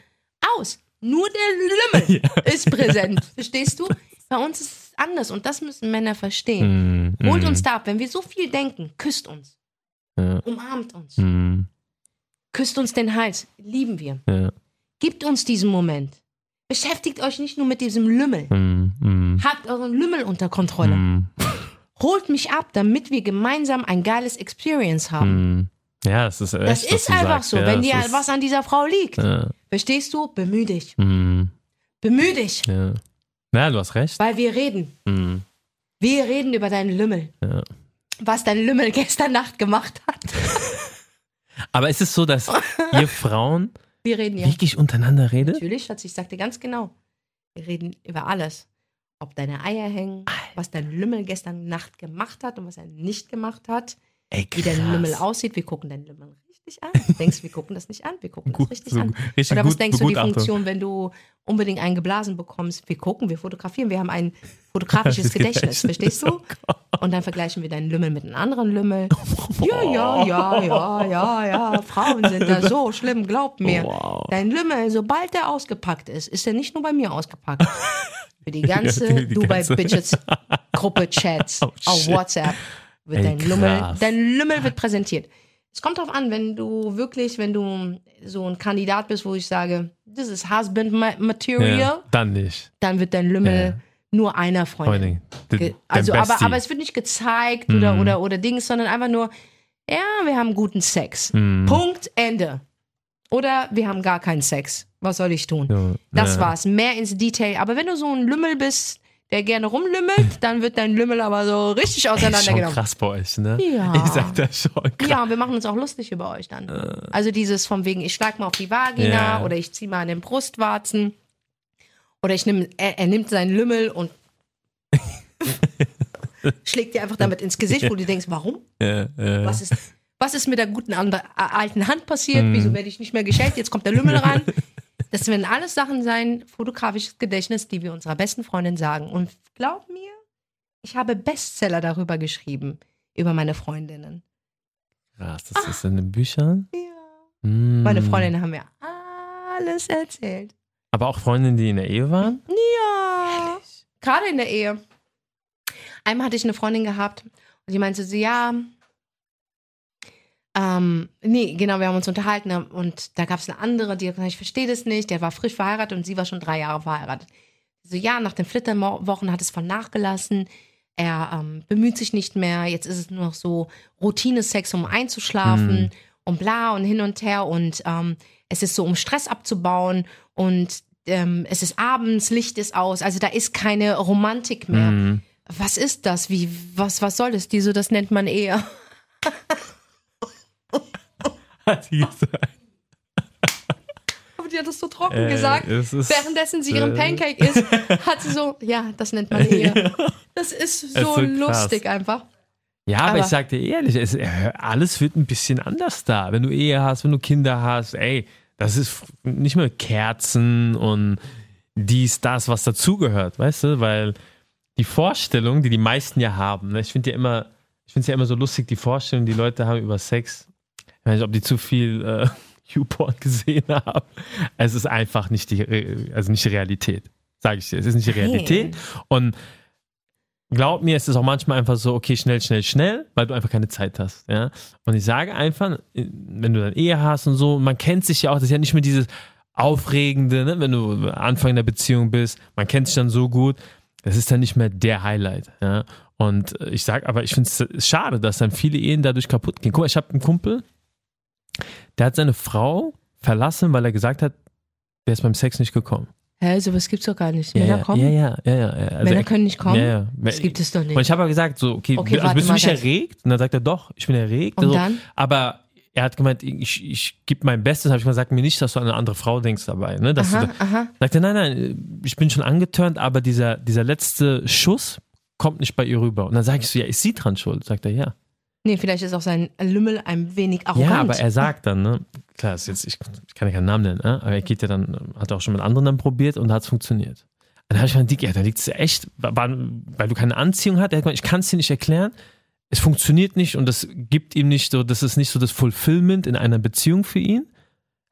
aus. Nur der Lümmel ist präsent. Verstehst du? Bei uns ist es anders und das müssen Männer verstehen. Mm, Holt mm, uns da ab. Wenn wir so viel denken, küsst uns. Ja. Umarmt uns. mm, Küsst uns den Hals. Lieben wir. ja. Gibt uns diesen Moment. Beschäftigt euch nicht nur mit diesem Lümmel. Mm, mm, Habt euren Lümmel unter Kontrolle. mm, Holt mich ab, damit wir gemeinsam ein geiles Experience haben. Ja, das ist echt, Das ist einfach sagst. so. Ja, Wenn dir ist- was an dieser Frau liegt, Ja, verstehst du? Bemüh dich. mm, Bemüh dich. ja. ja, du hast recht. Weil wir reden. Mm, Wir reden über deinen Lümmel. ja. Was dein Lümmel gestern Nacht gemacht hat. Aber ist es so, dass ihr Frauen Wir reden ja. wirklich untereinander redet? Natürlich, Schatz, ich sagte ganz genau. Wir reden über alles. Ob deine Eier hängen, was dein Lümmel gestern Nacht gemacht hat und was er nicht gemacht hat, Ey, wie dein Lümmel aussieht. Wir gucken deinen Lümmel richtig an. Denkst du, wir gucken das nicht an? Wir gucken Gut, das richtig so an. richtig Oder was gut denkst du, die. Funktion, wenn du unbedingt einen geblasen bekommst? Wir gucken, wir fotografieren, wir haben ein fotografisches Gedächtnis, verstehst du? Und dann vergleichen wir deinen Lümmel mit einem anderen Lümmel. Ja, ja, ja, ja, ja, ja. Frauen sind da so schlimm, glaub mir. Wow. Dein Lümmel, sobald der ausgepackt ist, ist er nicht nur bei mir ausgepackt. Für die ganze die- die Dubai ganze- Bitches Gruppe Chats Oh, auf. WhatsApp wird Ey, dein Lümmel, dein Lümmel wird präsentiert. Es kommt darauf an, wenn du wirklich, wenn du so ein Kandidat bist, wo ich sage, this is husband ma- material, Ja, dann nicht. dann wird dein Lümmel Ja. nur einer Freundin. Freundin. Also, aber, aber es wird nicht gezeigt oder, Mhm. oder, oder Dings, sondern einfach nur, ja, wir haben guten Sex. Mm, Punkt, Ende. Oder wir haben gar keinen Sex. Was soll ich tun? ja, Das war's. Mehr ins Detail. Aber wenn du so ein Lümmel bist, der gerne rumlümmelt, dann wird dein Lümmel aber so richtig Ey, ist schon auseinandergenommen. krass bei euch, ne? Ja. Ihr seid da schon krass. Ja, und wir machen uns auch lustig über euch dann. Also dieses von wegen, ich schlag mal auf die Vagina Ja. oder ich zieh mal an den Brustwarzen. Oder ich nehm, er, er nimmt seinen Lümmel und schlägt dir einfach damit ins Gesicht, wo du denkst, warum? Ja, ja. Was ist, was ist mit der guten alten Hand passiert? Mhm. Wieso werde ich nicht mehr geschält? Jetzt kommt der Lümmel ran. Das werden alles Sachen sein, fotografisches Gedächtnis, die wir unserer besten Freundin sagen. Und glaub mir, ich habe Bestseller darüber geschrieben, über meine Freundinnen. Krass, das ist in den Büchern. Ja. Mm. Meine Freundinnen haben mir alles erzählt. Aber auch Freundinnen, die in der Ehe waren? Ja. Gerade in der Ehe. Einmal hatte ich eine Freundin gehabt und die meinte so, ja, ähm, nee, genau, wir haben uns unterhalten und da gab es eine andere, die hat gesagt, ich verstehe das nicht, der war frisch verheiratet und sie war schon drei Jahre verheiratet. So, ja, nach den Flitterwochen hat es von nachgelassen, er ähm, bemüht sich nicht mehr, jetzt ist es nur noch so Routinesex, um einzuschlafen Mhm. und bla und hin und her und ähm, es ist so, um Stress abzubauen und ähm, es ist abends, Licht ist aus, also da ist keine Romantik mehr. Mm. Was ist das? Wie, was, was soll das? Die so, das nennt man Ehe. Hat sie gesagt. Aber die hat das so trocken Äh, gesagt. Währenddessen sie ihren Pancake isst, hat sie so, ja, das nennt man Ehe. Das ist so, so lustig einfach. Ja, aber, Aber- ich sag dir ehrlich, es, äh, alles wird ein bisschen anders da. Wenn du Ehe hast, wenn du Kinder hast, ey, das ist nicht mehr Kerzen und dies, das, was dazugehört, weißt du? Weil die Vorstellung, die die meisten ja haben, ne? ich finde ja immer, ich finde es ja immer so lustig, die Vorstellung, die Leute haben über Sex. Ich weiß nicht, ob die zu viel äh, YouPorn gesehen haben. Es ist einfach nicht die, Re- also nicht die Realität, sage ich dir. Es ist nicht die. Realität. Und glaub mir, es ist auch manchmal einfach so, okay, schnell, schnell, schnell, weil du einfach keine Zeit hast. Ja? Und ich sage einfach, wenn du dann Ehe hast und so, man kennt sich ja auch, das ist ja nicht mehr dieses Aufregende, ne? wenn du Anfang der Beziehung bist, man kennt sich dann so gut, das ist dann nicht mehr der Highlight. Ja? Und ich sage, aber ich finde es schade, dass dann viele Ehen dadurch kaputt gehen. Guck mal, ich habe einen Kumpel, der hat seine Frau verlassen, weil er gesagt hat, der ist beim Sex nicht gekommen. Hä, sowas gibt's doch gar nicht. Ja, Männer ja, kommen? Ja, ja, ja. ja. Also Männer er- können nicht kommen? Ja, ja. Das gibt es doch nicht. Und ich habe aber gesagt, so, okay, Okay, also bist du nicht erregt? Und dann sagt er, doch, ich bin erregt. Und Also, dann? Aber er hat gemeint, ich, ich gebe mein Bestes, habe ich mal gesagt, mir nicht, dass du an eine andere Frau denkst dabei. Ne? Dass Aha, du, aha. sagt er, nein, nein, ich bin schon angetörnt, aber dieser, dieser letzte Schuss kommt nicht bei ihr rüber. Und dann sage ich so, ja, ist sie dran schuld? Sagt er, ja. Nee, vielleicht ist auch sein Lümmel ein wenig arrogant. Ja, aber er sagt dann, ne, klar, ist jetzt, ich, ich kann ja keinen Namen nennen, ne? aber er geht ja dann, hat auch schon mit anderen dann probiert und da hat es funktioniert. Dann habe ich mal Dick, ja, da liegt es echt, weil du keine Anziehung hast. Er hat gesagt, ich kann es dir nicht erklären. Es funktioniert nicht und das gibt ihm nicht so, das ist nicht so das Fulfillment in einer Beziehung für ihn.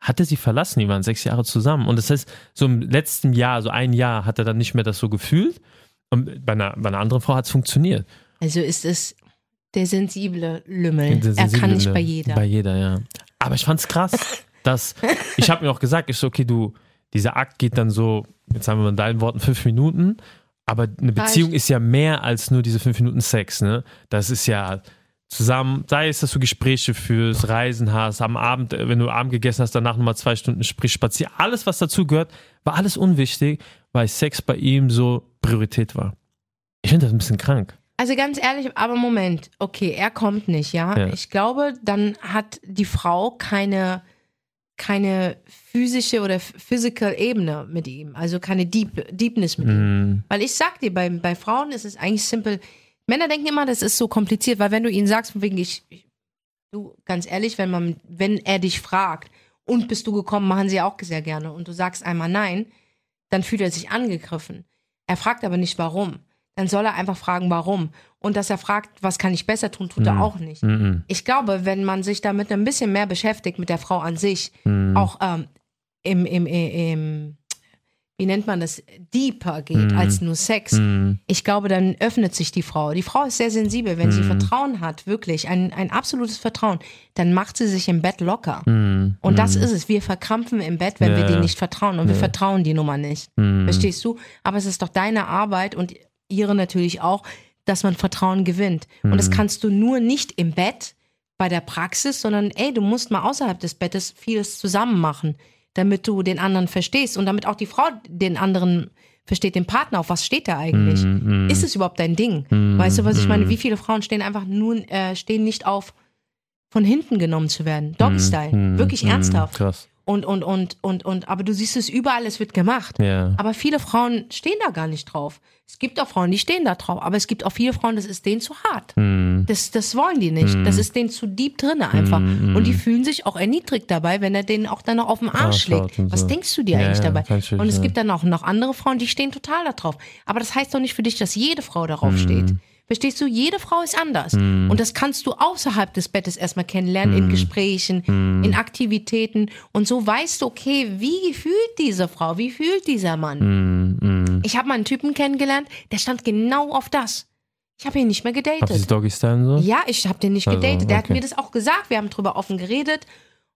Hat er sie verlassen, die waren sechs Jahre zusammen. Und das heißt, so im letzten Jahr, so ein Jahr, hat er dann nicht mehr das so gefühlt. Und bei einer, bei einer anderen Frau hat es funktioniert. Also ist es der sensible Lümmel. Der er kann sensible nicht bei jeder. Bei jeder, ja. Aber ich fand's krass, dass ich habe mir auch gesagt, ich so, okay, du, dieser Akt geht dann so, jetzt haben wir in deinen Worten fünf Minuten, aber eine Beziehung ist ja mehr als nur diese fünf Minuten Sex, ne? Das ist ja zusammen, sei es, dass du Gespräche führst, Reisen hast, am Abend, äh, wenn du Abend gegessen hast, danach nochmal zwei Stunden sprich, spazieren, alles, was dazu gehört, war alles unwichtig, weil Sex bei ihm so Priorität war. Ich finde das ein bisschen krank. Also ganz ehrlich, aber Moment, okay, er kommt nicht, ja? Ja. Ich glaube, dann hat die Frau keine, keine physische oder physical Ebene mit ihm, also keine Deep, Deepness mit ihm. Mm, Weil ich sag dir, bei, bei Frauen ist es eigentlich simpel. Männer denken immer, das ist so kompliziert, weil wenn du ihnen sagst, wegen ich, ich du, ganz ehrlich, wenn man, wenn er dich fragt, und bist du gekommen, machen sie auch sehr gerne, und du sagst einmal nein, dann fühlt er sich angegriffen. Er fragt aber nicht warum. Dann soll er einfach fragen, warum. Und dass er fragt, was kann ich besser tun, tut er auch nicht. mm, mm, Ich glaube, wenn man sich damit ein bisschen mehr beschäftigt, mit der Frau an sich, mm. auch ähm, im, im, im, wie nennt man das, deeper geht Mhm. als nur Sex, Mm. ich glaube, dann öffnet sich die Frau. Die Frau ist sehr sensibel. Wenn sie Mhm. Vertrauen hat, wirklich, ein, ein absolutes Vertrauen, dann macht sie sich im Bett locker. Mm. Und das mm. ist es. Wir verkrampfen im Bett, wenn Ja, wir die nicht vertrauen. Und wir Ja. vertrauen die Nummer nicht. Mm. Verstehst du? Aber es ist doch deine Arbeit und ihre natürlich auch, dass man Vertrauen gewinnt. Und das Mhm. kannst du nur nicht im Bett bei der Praxis, sondern ey, du musst mal außerhalb des Bettes vieles zusammen machen, damit du den anderen verstehst und damit auch die Frau den anderen versteht, den Partner, auf was steht der eigentlich? Mm, mm. Ist es überhaupt dein Ding? Mm, Weißt du, was ich meine? mm. Wie viele Frauen stehen einfach nur, äh, stehen nicht auf, von hinten genommen zu werden? Doggy-Style. Wirklich ernsthaft. Krass. Und, und, und, und, und, aber du siehst es überall, es wird gemacht. Ja. Aber viele Frauen stehen da gar nicht drauf. Es gibt auch Frauen, die stehen da drauf, aber es gibt auch viele Frauen, das ist denen zu hart. Hm. Das, das wollen die nicht. Das ist denen zu deep drinne einfach. Und die fühlen sich auch erniedrigt dabei, wenn er denen auch dann noch auf den Arsch und Was so. denkst du dir Ja, eigentlich ja, dabei? Und es gibt dann auch noch andere Frauen, die stehen total da drauf. Aber das heißt doch nicht für dich, dass jede Frau darauf steht. Verstehst du? Jede Frau ist anders. Und das kannst du außerhalb des Bettes erstmal kennenlernen, in Gesprächen, in Aktivitäten. Und so weißt du, okay, wie fühlt diese Frau? Wie fühlt dieser Mann? Hm, hm. Ich habe mal einen Typen kennengelernt, der stand genau auf das. Ich habe ihn nicht mehr Habt gedatet. Doggy Style so? Ja, ich habe den nicht Also, gedatet. Der hat okay. mir das auch gesagt. Wir haben drüber offen geredet.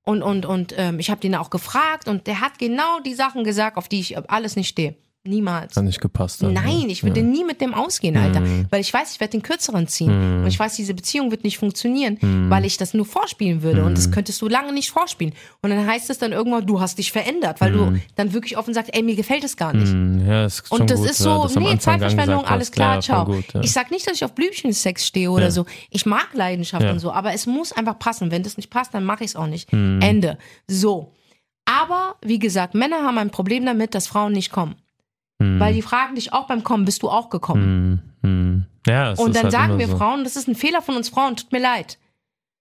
Und, und, und ähm, ich habe den auch gefragt. Und der hat genau die Sachen gesagt, auf die ich alles nicht stehe. Niemals. Hat nicht gepasst. dann, Nein, ne? ich würde nie mit dem ausgehen, Alter. Mhm. Weil ich weiß, ich werde den kürzeren ziehen. Und ich weiß, diese Beziehung wird nicht funktionieren, weil ich das nur vorspielen würde. Und das könntest du lange nicht vorspielen. Und dann heißt es dann irgendwann, du hast dich verändert, weil du dann wirklich offen sagst, ey, mir gefällt es gar nicht. Hm, ja, ist schon Und das gut, ist ja, so, das nee, Zeitverschwendung, alles klar, Ja, ciao. Gut, ja. Ich sag nicht, dass ich auf Blümchensex stehe oder Ja. so. Ich mag Leidenschaft Ja. und so, aber es muss einfach passen. Wenn das nicht passt, dann mache ich es auch nicht. Ende. So. Aber, wie gesagt, Männer haben ein Problem damit, dass Frauen nicht kommen. Hm. Weil die fragen dich auch beim Kommen, bist du auch gekommen? Hm, hm. Ja, Und dann halt sagen wir so. Frauen, das ist ein Fehler von uns Frauen, tut mir leid.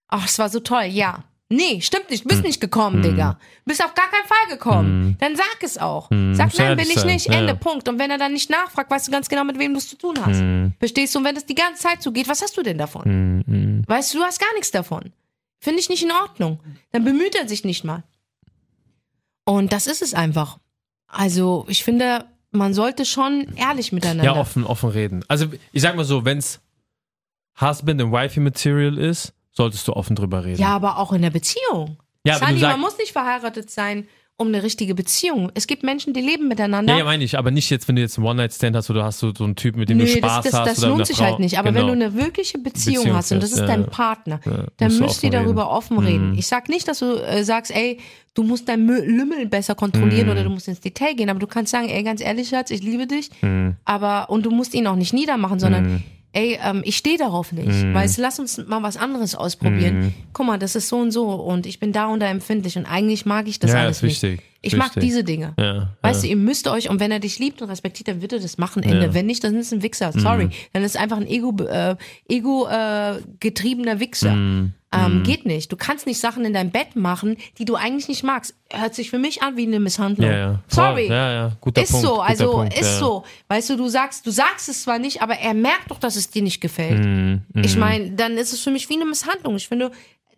Ach, es war so toll, ja. Nee, stimmt nicht, Hm. bist nicht gekommen, Digga. Bist auf gar keinen Fall gekommen. Dann sag es auch. Sag, nein, will ich nicht, ja. Ende, Punkt. Und wenn er dann nicht nachfragt, weißt du ganz genau, mit wem du es zu tun hast. Hm, Verstehst du? Und wenn das die ganze Zeit so geht, was hast du denn davon? hm, hm. Weißt du, du hast gar nichts davon. Finde ich nicht in Ordnung. Dann bemüht er sich nicht mal. Und das ist es einfach. Also, ich finde, man sollte schon ehrlich miteinander. Ja, offen, offen reden. Also ich sag mal so, wenn's Husband and Wifey Material ist, solltest du offen drüber reden. Ja, aber auch in der Beziehung. ja Sunny, man muss nicht verheiratet sein, um eine richtige Beziehung. Es gibt Menschen, die leben miteinander. ja, ja, meine ich, aber nicht jetzt, wenn du jetzt einen One-Night-Stand hast oder hast du so einen Typen, mit dem du Nö, Spaß das, das, hast das lohnt sich Frau. halt nicht. Aber genau. wenn du eine wirkliche Beziehung, Beziehung hast und das ist ja, dein. Partner, Ja, dann musst du müsst ihr darüber offen reden. Mhm. Ich sag nicht, dass du äh, sagst, ey, du musst dein Lümmel besser kontrollieren Mhm. oder du musst ins Detail gehen, aber du kannst sagen, ey, ganz ehrlich, Schatz, ich liebe dich, Mhm. aber und du musst ihn auch nicht niedermachen, sondern Mhm. Ey, ähm, ich stehe darauf nicht. Mhm. Weißt lass uns mal was anderes ausprobieren. Mhm. Guck mal, das ist so und so und ich bin da und da empfindlich und eigentlich mag ich das ja, alles ist nicht. Ich ist mag diese Dinge. Ja, Weißt ja. du, ihr müsst euch, und wenn er dich liebt und respektiert, dann wird er das machen, Ende. Ja. Mhm. Wenn nicht, dann ist es ein Wichser. Sorry. Dann ist es einfach ein Ego, äh, Ego äh, getriebener Wichser. Mhm. Ähm, Geht nicht. Du kannst nicht Sachen in deinem Bett machen, die du eigentlich nicht magst. Hört sich für mich an wie eine Misshandlung. Ja, ja. Sorry. Ja, ja. Guter Ist Punkt. so, also Punkt, ist so. Weißt du, du sagst, du sagst es zwar nicht, aber er merkt doch, dass es dir nicht gefällt. Mhm. Ich Mhm. meine, dann ist es für mich wie eine Misshandlung. Ich finde,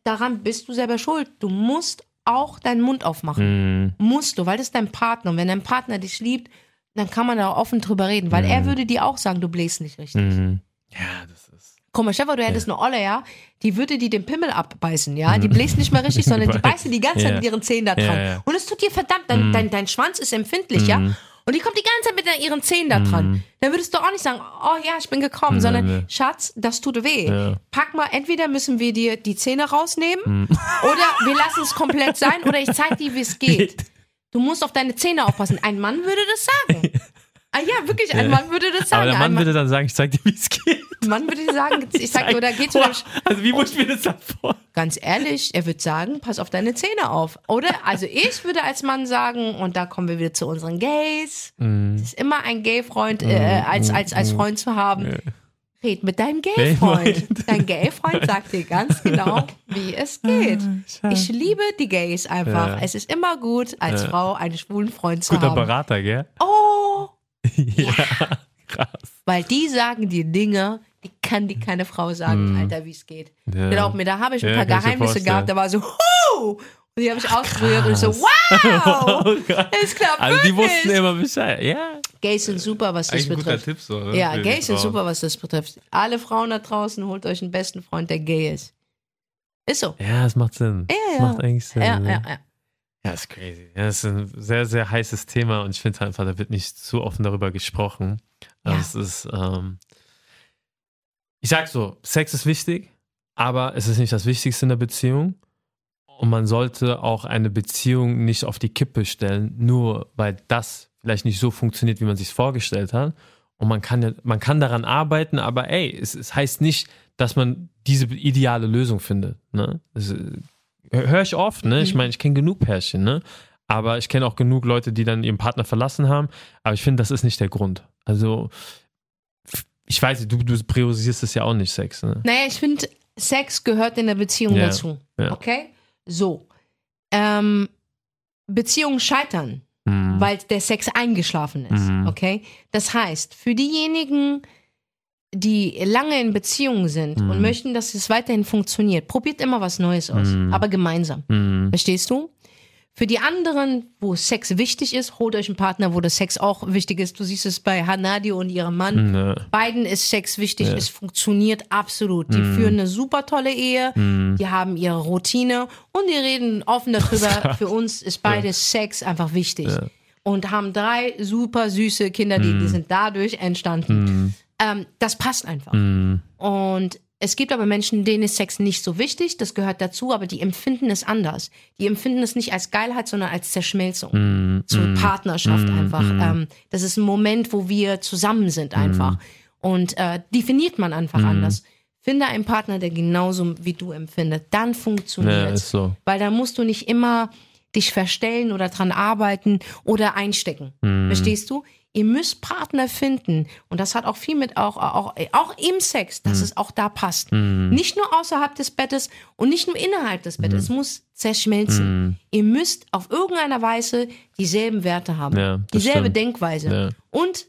daran bist du selber schuld. Du musst auch deinen Mund aufmachen. Mhm. Musst du, weil das ist dein Partner. Und wenn dein Partner dich liebt, dann kann man da offen drüber reden. Weil er würde dir auch sagen, du bläst nicht richtig. Mhm. Ja, das ist. Guck mal, Stefan, du hättest eine Olle, ja, die würde dir den Pimmel abbeißen, ja. Die bläst nicht mehr richtig, sondern die beißt dir die ganze Zeit Ja. mit ihren Zähnen da dran. Ja, ja. Und es tut dir verdammt, dein, dein, dein Schwanz ist empfindlich, ja. Und die kommt die ganze Zeit mit ihren Zähnen da dran. Dann würdest du auch nicht sagen, oh ja, ich bin gekommen, sondern nee. Schatz, das tut weh. Ja. Pack mal, entweder müssen wir dir die Zähne rausnehmen oder wir lassen es komplett sein oder ich zeig dir, wie es geht. Du musst auf deine Zähne aufpassen. Ein Mann würde das sagen. Ah ja, wirklich, ein Mann würde das sagen. Aber der ein Mann Mann, würde dann sagen, ich zeig dir, wie es geht. Mann würde sagen, ich sag dir, oder geh zu deinem, Also wie muss ich mir das dann vor? Ganz ehrlich, er wird sagen, pass auf deine Zähne auf. Oder? Also ich würde als Mann sagen, und da kommen wir wieder zu unseren Gays. Mhm. Es ist immer ein Gay-Freund äh, als, als, als Freund zu haben. Red mit deinem Gay-Freund. Dein Gay-Freund sagt dir ganz genau, wie es geht. Ich liebe die Gays einfach. Ja. Es ist immer gut, als Ja. Frau einen schwulen Freund zu Guter haben. Berater, gell? Oh, ja. Krass. weil die sagen dir Dinge, die kann die keine Frau sagen, Alter, wie es geht. Ja. Glaub mir, da habe ich ein Ja, paar Geheimnisse gehabt, da war so, huh! Und die habe ich ausprobiert und ich so, wow! Oh. Es klappt Also die wussten immer Bescheid. Ja. Gays sind super, was das Eigentlich ein guter betrifft. Tipp so. Ne? Ja, Gays sind super, was das betrifft. Alle Frauen da draußen, holt euch einen besten Freund, der gay ist. Ist so. Ja, es macht Sinn. Ja, Es ja. macht eigentlich Sinn. Ja, ne? ja, ja. Ja, ist crazy. Ja, das ist ein sehr, sehr heißes Thema und ich finde einfach, da wird nicht zu offen darüber gesprochen. Also Ja. es ist, ähm, ich sag so, Sex ist wichtig, aber es ist nicht das Wichtigste in der Beziehung. Und man sollte auch eine Beziehung nicht auf die Kippe stellen, nur weil das vielleicht nicht so funktioniert, wie man sich vorgestellt hat. Und man kann, ja, man kann daran arbeiten, aber ey, es, es heißt nicht, dass man diese ideale Lösung findet. Ne? Es, höre ich oft, ne? Ich Mhm. meine, ich kenne genug Pärchen, ne? Aber ich kenne auch genug Leute, die dann ihren Partner verlassen haben. Aber ich finde, das ist nicht der Grund. Also, ich weiß nicht, du, du priorisierst es ja auch nicht, Sex, ne? Naja, ich finde, Sex gehört in der Beziehung Ja, dazu. ja. Okay? So. Ähm, Beziehungen scheitern, Mhm. weil der Sex eingeschlafen ist. Mhm. Okay? Das heißt, für diejenigen, die lange in Beziehungen sind und Mhm. möchten, dass es weiterhin funktioniert, probiert immer was Neues aus, Mhm. aber gemeinsam. Mhm. Verstehst du? Für die anderen, wo Sex wichtig ist, holt euch einen Partner, wo das Sex auch wichtig ist. Du siehst es bei Hanadi und ihrem Mann. Ne. Beiden ist Sex wichtig, Ja. es funktioniert absolut. Die Mhm. führen eine super tolle Ehe, Mhm. die haben ihre Routine und die reden offen darüber. Für uns ist beides Sex einfach wichtig. Ja. Und haben drei super süße Kinder, die, die sind dadurch entstanden. Mhm. Ähm, das passt einfach. Mhm. Und es gibt aber Menschen, denen ist Sex nicht so wichtig, das gehört dazu, aber die empfinden es anders. Die empfinden es nicht als Geilheit, sondern als Zerschmelzung. Mhm. So Mhm. Partnerschaft Mhm. einfach. Mhm. Ähm, das ist ein Moment, wo wir zusammen sind einfach. Und äh, definiert man einfach Mhm. anders. Finde einen Partner, der genauso wie du empfindet. Dann Ja, funktioniert ist so. Weil dann musst du nicht immer dich verstellen oder dran arbeiten oder einstecken. Mhm. Verstehst du? Ihr müsst Partner finden. Und das hat auch viel mit auch, auch, auch im Sex, dass es auch da passt. Mhm. Nicht nur außerhalb des Bettes und nicht nur innerhalb des Bettes. Es muss zerschmelzen. Mhm. Ihr müsst auf irgendeiner Weise dieselben Werte haben. Ja, dieselbe stimmt. Denkweise. Ja. Und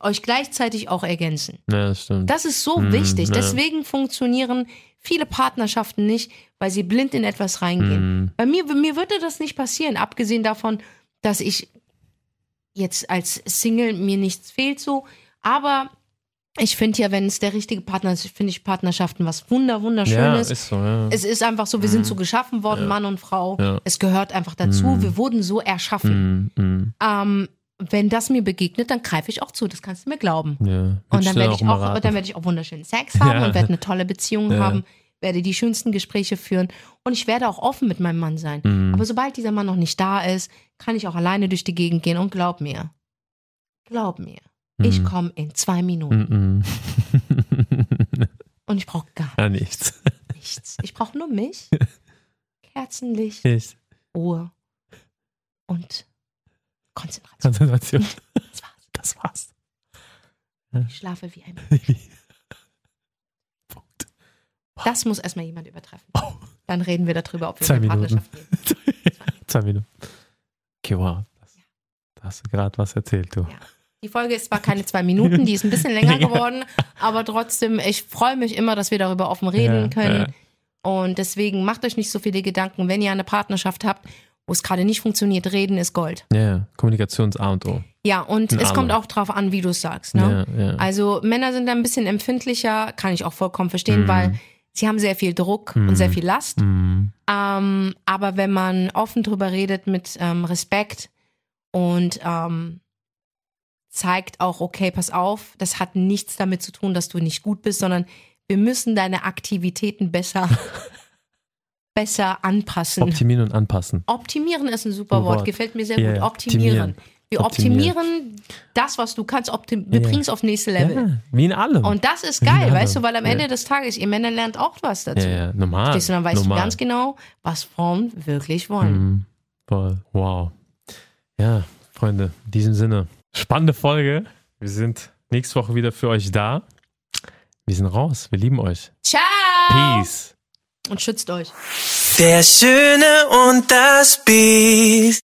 euch gleichzeitig auch ergänzen. Ja, das stimmt. Das ist so Mhm, wichtig. Deswegen funktionieren viele Partnerschaften nicht, weil sie blind in etwas reingehen. Mhm. Bei mir, mir würde das nicht passieren, abgesehen davon, dass ich jetzt als Single mir nichts fehlt so. Aber ich finde ja, wenn es der richtige Partner ist, finde ich Partnerschaften was wunder, ja, wunderschönes. ist so, ja. es ist einfach so, wir sind so geschaffen worden, Mann und Frau. Ja. Es gehört einfach dazu. Mhm. Wir wurden so erschaffen. Mhm. Mhm. Ähm, wenn das mir begegnet, dann greife ich auch zu. Das kannst du mir glauben. Ja. Und dann werde ich auch, dann werde ich auch wunderschönen Sex haben Ja. und werde eine tolle Beziehung Ja. haben, werde die schönsten Gespräche führen und ich werde auch offen mit meinem Mann sein. Mhm. Aber sobald dieser Mann noch nicht da ist, kann ich auch alleine durch die Gegend gehen und glaub mir, glaub mir, ich Mhm. komme in zwei Minuten Mhm. und ich brauche gar ja, nichts. nichts. Ich brauche nur mich, Kerzenlicht, Nichts. Ruhe und Konzentration. Konzentration. Das war's. Das war's. Ich schlafe wie ein. Punkt. Das muss erstmal jemand übertreffen. Oh. Dann reden wir darüber, ob wir Zwei in eine. Partnerschaft gehen. Zwei Minuten. Okay, wow. Das, da hast du gerade was erzählt, du. Ja. Die Folge ist zwar keine zwei Minuten, die ist ein bisschen länger Ja. geworden, aber trotzdem, ich freue mich immer, dass wir darüber offen reden Ja, können. Und deswegen macht euch nicht so viele Gedanken, wenn ihr eine Partnerschaft habt, wo es gerade nicht funktioniert, reden ist Gold. Ja, ja. Kommunikations A und O. Ja, und In es kommt auch drauf an, wie du es sagst. Ne? Ja, ja. Also Männer sind da ein bisschen empfindlicher, kann ich auch vollkommen verstehen, Mhm. weil sie haben sehr viel Druck Mhm. und sehr viel Last. Mhm. Ähm, aber wenn man offen drüber redet mit ähm, Respekt und ähm, zeigt auch, okay, pass auf, das hat nichts damit zu tun, dass du nicht gut bist, sondern wir müssen deine Aktivitäten besser, besser anpassen. Optimieren und anpassen. Optimieren ist ein super Ein Wort, Wort. gefällt mir sehr Ja, gut. ja. Optimieren. Wir Optimieren. optimieren das, was du kannst, optim wir Ja. bringen es auf nächste Level. Ja, wie in allem. Und das ist geil, weißt du, weil am Ja. Ende des Tages, ihr Männer lernt auch was dazu. ja, ja, normal. Verstehst du, dann weißt normal. du ganz genau, was Frauen wirklich wollen. Mhm. Voll. Wow. Ja, Freunde, in diesem Sinne. Spannende Folge. Wir sind nächste Woche wieder für euch da. Wir sind raus. Wir lieben euch. Ciao! Peace. Und schützt euch. Der Schöne und das Biest.